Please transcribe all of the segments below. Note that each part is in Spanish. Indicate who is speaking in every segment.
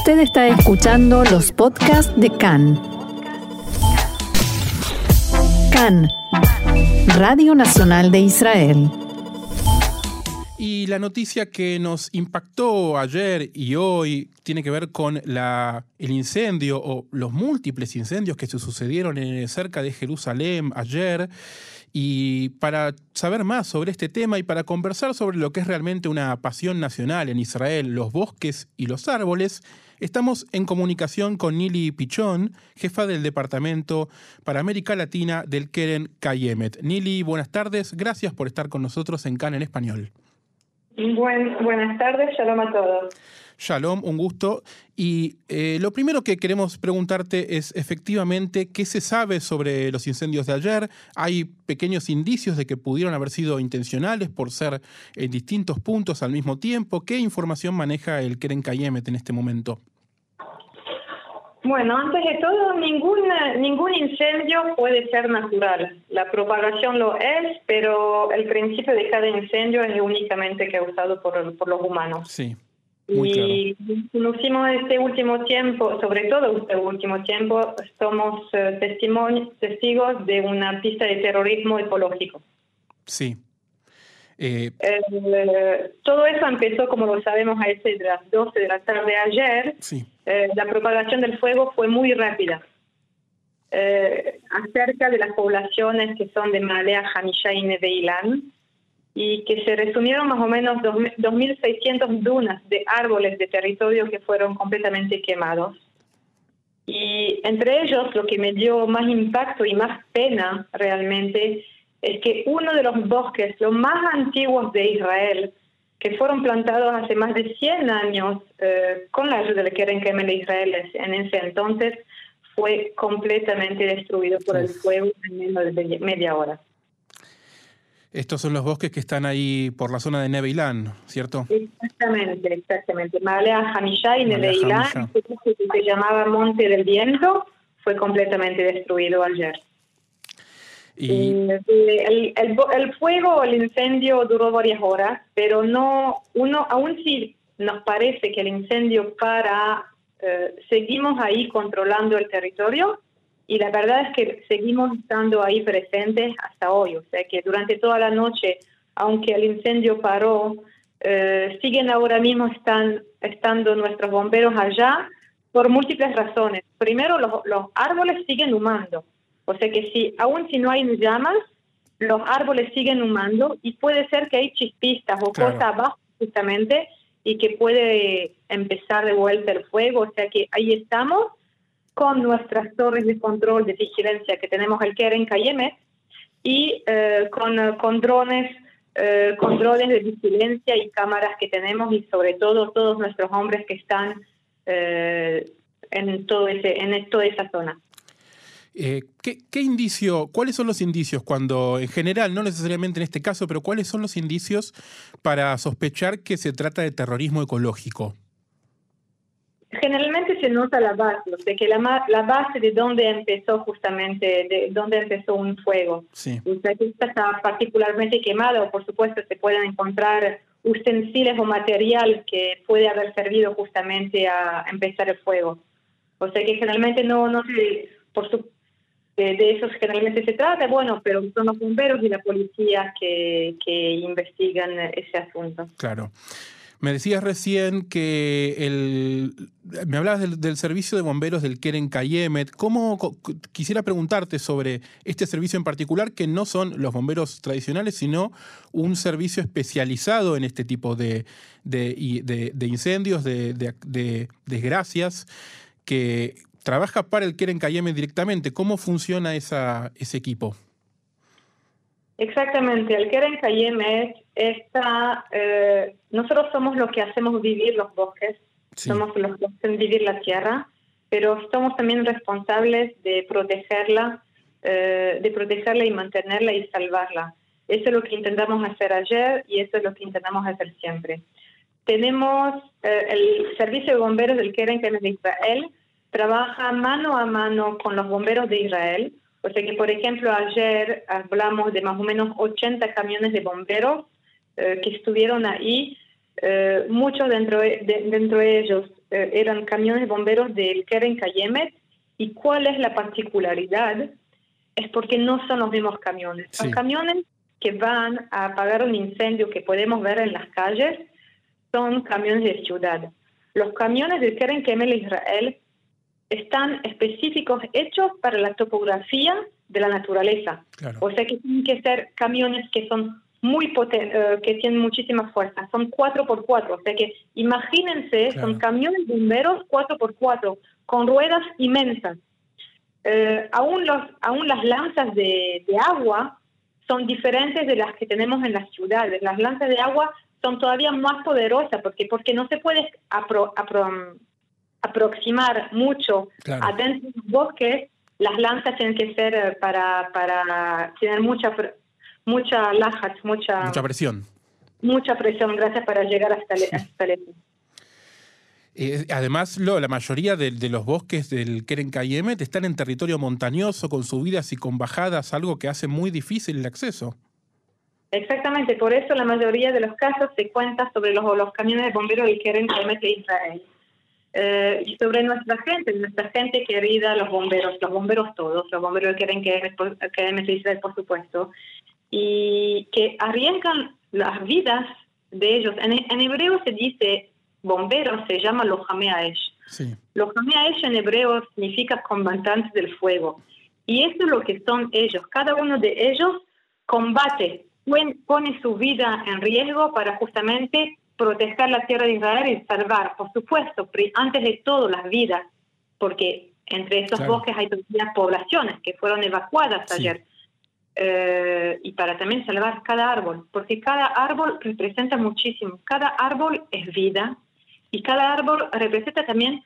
Speaker 1: Usted está escuchando los podcasts de CAN. CAN, Radio Nacional de Israel.
Speaker 2: Y la noticia que nos impactó ayer y hoy tiene que ver con la, el incendio o los múltiples incendios que se sucedieron en, cerca de Jerusalén ayer. Y para saber más sobre este tema y para conversar sobre lo que es realmente una pasión nacional en Israel, los bosques y los árboles, estamos en comunicación con Nili Pichón, jefa del Departamento para América Latina del Keren Kayemet. Nili, buenas tardes. Gracias por estar con nosotros en CAN en español.
Speaker 3: buenas tardes, shalom a todos.
Speaker 2: Shalom, un gusto. Y eh, lo primero que queremos preguntarte es efectivamente qué se sabe sobre los incendios de ayer. Hay pequeños indicios de que pudieron haber sido intencionales por ser en distintos puntos al mismo tiempo. ¿Qué información maneja el Keren Kayemet en este momento?
Speaker 3: Bueno, antes de todo, ningún, ningún incendio puede ser natural. La propagación lo es, pero el principio de cada incendio es únicamente causado por, por los humanos.
Speaker 2: Sí.
Speaker 3: Y conocimos este último tiempo, sobre todo este último tiempo, somos eh, testigos de una pista de terrorismo ecológico.
Speaker 2: Sí.
Speaker 3: Eh, eh, todo eso empezó, como lo sabemos, a ese de las 12 de la tarde ayer.
Speaker 2: Sí.
Speaker 3: Eh, la propagación del fuego fue muy rápida. acerca de las poblaciones que son de Malea, Hamisha y Neveilán, y que se resumieron más o menos 2.600 dunas de árboles de territorio que fueron completamente quemados. Y entre ellos, lo que me dio más impacto y más pena realmente es que uno de los bosques, los más antiguos de Israel, que fueron plantados hace más de 100 años eh, con la ayuda de Keren Kemel Israel en ese entonces, fue completamente destruido por el fuego en menos de media hora.
Speaker 2: Estos son los bosques que están ahí por la zona de Neveilán, ¿cierto?
Speaker 3: Exactamente, exactamente. Malea Hamishá y Neveilán, que se llamaba Monte del Viento, fue completamente destruido ayer. Eh, el, el, fuego, el incendio duró varias horas, pero no, uno, aún si nos parece que el incendio para, eh, seguimos ahí controlando el territorio y la verdad es que seguimos estando ahí presentes hasta hoy, o sea que durante toda la noche, aunque el incendio paró, eh, siguen ahora mismo están, estando nuestros bomberos allá por múltiples razones. Primero, los, los árboles siguen humando. O sea que si, aún si no hay llamas, los árboles siguen humando y puede ser que hay chispistas o cosas abajo justamente y que puede empezar de vuelta el fuego. O sea que ahí estamos con nuestras torres de control de vigilancia que tenemos el Keren Cayeme y eh, con, con drones eh, con drones de vigilancia y cámaras que tenemos y sobre todo todos nuestros hombres que están eh, en todo ese en toda esa zona.
Speaker 2: Eh, ¿qué, ¿qué, indicio, cuáles son los indicios cuando, en general, no necesariamente en este caso, pero cuáles son los indicios para sospechar que se trata de terrorismo ecológico?
Speaker 3: Generalmente se nota la base, de que la, la base de donde empezó justamente, de donde empezó un fuego.
Speaker 2: Sí.
Speaker 3: Usted está particularmente quemado, por supuesto se pueden encontrar utensilios o material que puede haber servido justamente a empezar el fuego. O sea que generalmente no, no se, por su, de, eso generalmente se trata, bueno, pero son los bomberos y la policía que, que investigan ese asunto.
Speaker 2: Claro. Me decías recién que el, me hablabas del, servicio de bomberos del Keren Kayemet. ¿Cómo quisiera preguntarte sobre este servicio en particular, que no son los bomberos tradicionales, sino un servicio especializado en este tipo de, de, de, incendios, de, desgracias, que trabaja para el Keren Cayeme directamente. ¿Cómo funciona esa, ese equipo?
Speaker 3: Exactamente, el Keren Cayeme está, eh, nosotros somos los que hacemos vivir los bosques, somos los que hacen vivir la tierra, pero somos también responsables de protegerla, eh, de protegerla y mantenerla y salvarla. Eso es lo que intentamos hacer ayer y eso es lo que intentamos hacer siempre. Tenemos eh, el servicio de bomberos del Keren Cayeme de Israel, trabaja mano a mano con los bomberos de Israel. O sea que, por ejemplo, ayer hablamos de más o menos 80 camiones de bomberos eh, que estuvieron ahí. Eh, muchos dentro de, dentro de ellos eh, eran camiones bomberos del Keren Kayemet. ¿Y cuál es la particularidad? Es porque no son los mismos camiones. Los camiones que van a apagar un incendio que podemos ver en las calles son camiones de ciudad. Los camiones del Keren Kayemet Israel están específicos, hechos para la topografía de la naturaleza. O sea que tienen que ser camiones que son muy potentes, eh, que tienen muchísima fuerza. Son 4x4, o sea que imagínense, son camiones bomberos 4x4 con ruedas inmensas. Eh, aún, los, aún las lanzas de, agua son diferentes de las que tenemos en las ciudades. Las lanzas de agua son todavía más poderosas porque, porque no se puede aproximar mucho adentro de los bosques. Las lanzas tienen que ser eh, para, para tener mucha mucha lajas, mucha,
Speaker 2: mucha presión.
Speaker 3: Mucha presión, gracias, para llegar hasta, el
Speaker 2: eh, además, lo, la mayoría de, los bosques del Keren Kayemet están en territorio montañoso, con subidas y con bajadas, algo que hace muy difícil el acceso.
Speaker 3: Exactamente, por eso la mayoría de los casos se cuenta sobre los, los camiones de bomberos del Keren Kayemet de Israel. Eh, y sobre nuestra gente, nuestra gente querida, los bomberos, los bomberos todos, los bomberos Kayemet de Israel, por supuesto, y que arriesgan las vidas de ellos. En, hebreo se dice bomberos, se llama los Sí. Los en hebreo significa combatantes del fuego. Y eso es lo que son ellos. Cada uno de ellos combate, pone su vida en riesgo para justamente proteger la tierra de Israel y salvar, por supuesto, antes de todo las vidas, porque entre estos bosques hay todavía poblaciones que fueron evacuadas ayer. Eh, y para también salvar cada árbol, porque cada árbol representa muchísimo, cada árbol es vida y cada árbol representa también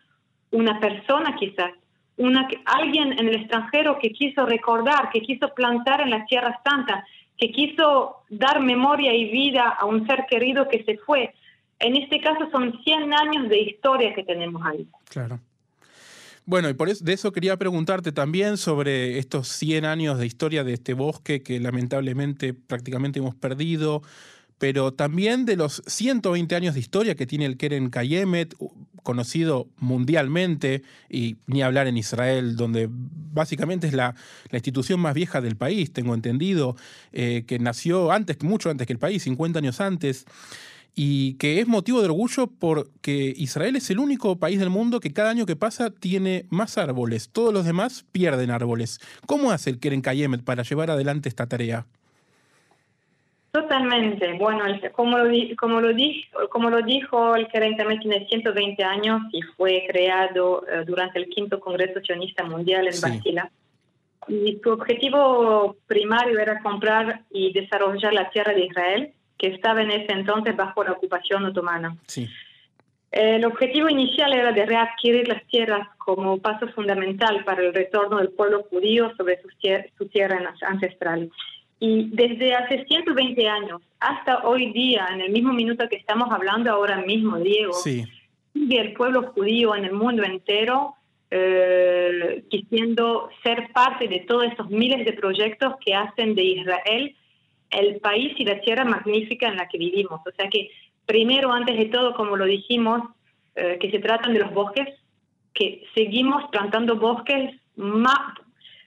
Speaker 3: una persona quizás, una, alguien en el extranjero que quiso recordar, que quiso plantar en la Tierra Santa, que quiso dar memoria y vida a un ser querido que se fue. En este caso son 100 años de historia que tenemos ahí.
Speaker 2: Claro. Bueno, y por eso, de eso quería preguntarte también sobre estos 100 años de historia de este bosque que lamentablemente prácticamente hemos perdido, pero también de los 120 años de historia que tiene el Keren Kayemet, conocido mundialmente, y ni hablar en Israel, donde básicamente es la, institución más vieja del país, tengo entendido, eh, que nació antes, mucho antes que el país, 50 años antes y que es motivo de orgullo porque Israel es el único país del mundo que cada año que pasa tiene más árboles. Todos los demás pierden árboles. ¿Cómo hace el Keren Kayemet para llevar adelante esta tarea?
Speaker 3: Totalmente. Bueno, como lo, como lo, dijo, como lo dijo el Keren Kayemet tiene 120 años y fue creado eh, durante el quinto Congreso Sionista Mundial en sí. Y su objetivo primario era comprar y desarrollar la tierra de Israel que estaba en ese entonces bajo la ocupación otomana.
Speaker 2: Sí.
Speaker 3: El objetivo inicial era de readquirir las tierras como paso fundamental para el retorno del pueblo judío sobre su, su tierra ancestral. Y desde hace 120 años hasta hoy día, en el mismo minuto que estamos hablando ahora mismo, Diego,
Speaker 2: sí.
Speaker 3: sigue el pueblo judío en el mundo entero eh, quisiendo ser parte de todos estos miles de proyectos que hacen de Israel el país y la tierra magnífica en la que vivimos. O sea que primero, antes de todo, como lo dijimos, eh, que se tratan de los bosques, que seguimos plantando bosques más...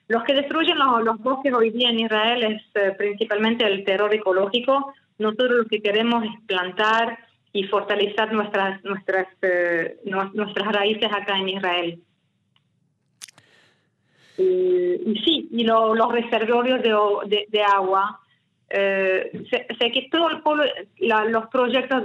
Speaker 3: Los que destruyen los, bosques hoy día en Israel es eh, principalmente el terror ecológico. Nosotros lo que queremos es plantar y fortalecer nuestras, nuestras, eh, nuestras raíces acá en Israel. Y, sí, y los reservorios de, de agua, eh, sé, que todo el pueblo, los proyectos,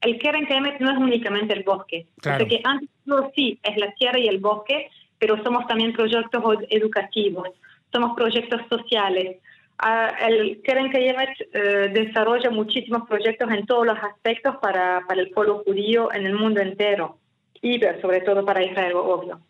Speaker 3: el Keren Kemet no es únicamente el bosque. Sé que antes sí es la tierra y el bosque, pero somos también proyectos educativos, somos proyectos sociales. Ah, el Keren Kemet eh, desarrolla muchísimos proyectos en todos los aspectos para, para el pueblo judío en el mundo entero y sobre todo para Israel, obvio.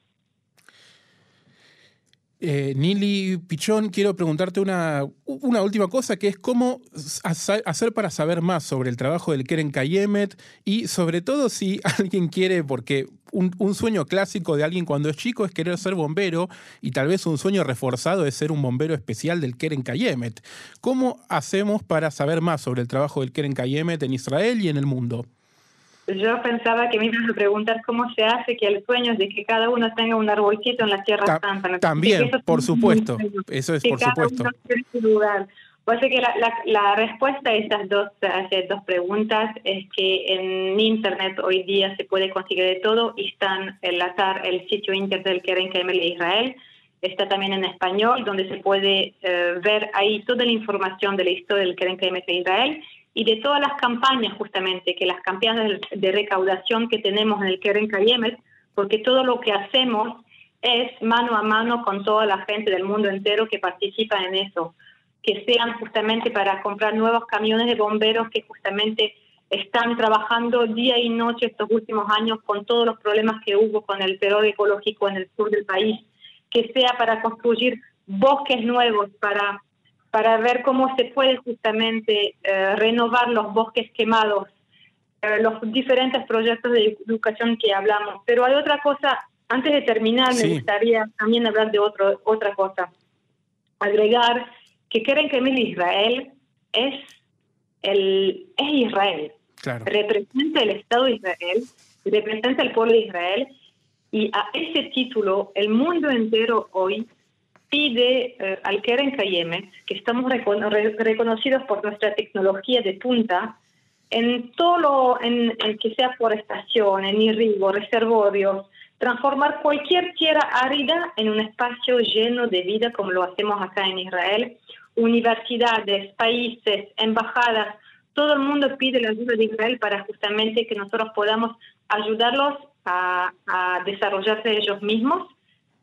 Speaker 2: Eh, Nili Pichón, quiero preguntarte una, una, última cosa, que es cómo hacer para saber más sobre el trabajo del Keren Kayemet y sobre todo si alguien quiere, porque un, sueño clásico de alguien cuando es chico es querer ser bombero y tal vez un sueño reforzado es ser un bombero especial del Keren Kayemet. ¿Cómo hacemos para saber más sobre el trabajo del Keren Kayemet en Israel y en el mundo?
Speaker 3: Yo pensaba que me ibas a preguntar cómo se hace que el sueño de que cada uno tenga un arbolito en la Tierra Santa.
Speaker 2: También, por supuesto. Eso es por supuesto.
Speaker 3: lugar. Pues que la, la, respuesta a estas dos, a estas dos preguntas es que en Internet hoy día se puede conseguir de todo y están el azar, el sitio internet del Keren Kemel de Israel, está también en español, donde se puede eh, ver ahí toda la información de la historia del Keren Kemel de Israel y de todas las campañas justamente, que las campañas de recaudación que tenemos en el Keren Kayemet, porque todo lo que hacemos es mano a mano con toda la gente del mundo entero que participa en eso, que sean justamente para comprar nuevos camiones de bomberos que justamente están trabajando día y noche estos últimos años con todos los problemas que hubo con el terror ecológico en el sur del país, que sea para construir bosques nuevos, para para ver cómo se puede justamente eh, renovar los bosques quemados, eh, los diferentes proyectos de educación que hablamos. Pero hay otra cosa, antes de terminar, me gustaría también hablar de otro, otra cosa. Agregar que creen que Israel es, el, es Israel. Representa el Estado de Israel, representa el pueblo de Israel, y a ese título el mundo entero hoy pide eh, al Keren Kayemet, que estamos reconocidos por nuestra tecnología de punta, en todo lo en, que sea forestación, en irrigo, reservorios, transformar cualquier tierra árida en un espacio lleno de vida como lo hacemos acá en Israel. Universidades, países, embajadas, todo el mundo pide la ayuda de Israel para justamente que nosotros podamos ayudarlos a, a desarrollarse ellos mismos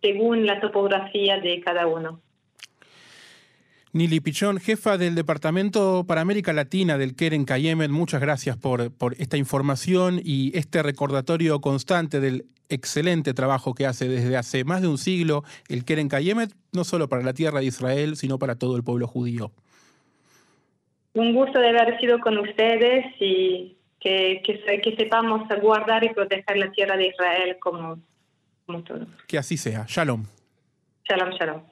Speaker 3: según la topografía de cada uno.
Speaker 2: Nili Pichón, jefa del Departamento para América Latina del Keren Kayemet, muchas gracias por, por esta información y este recordatorio constante del excelente trabajo que hace desde hace más de un siglo el Keren Kayemet, no solo para la tierra de Israel, sino para todo el pueblo judío.
Speaker 3: Un gusto de haber sido con ustedes y que, que, que sepamos guardar y proteger la tierra de Israel como
Speaker 2: que así sea. Shalom.
Speaker 3: Shalom, shalom.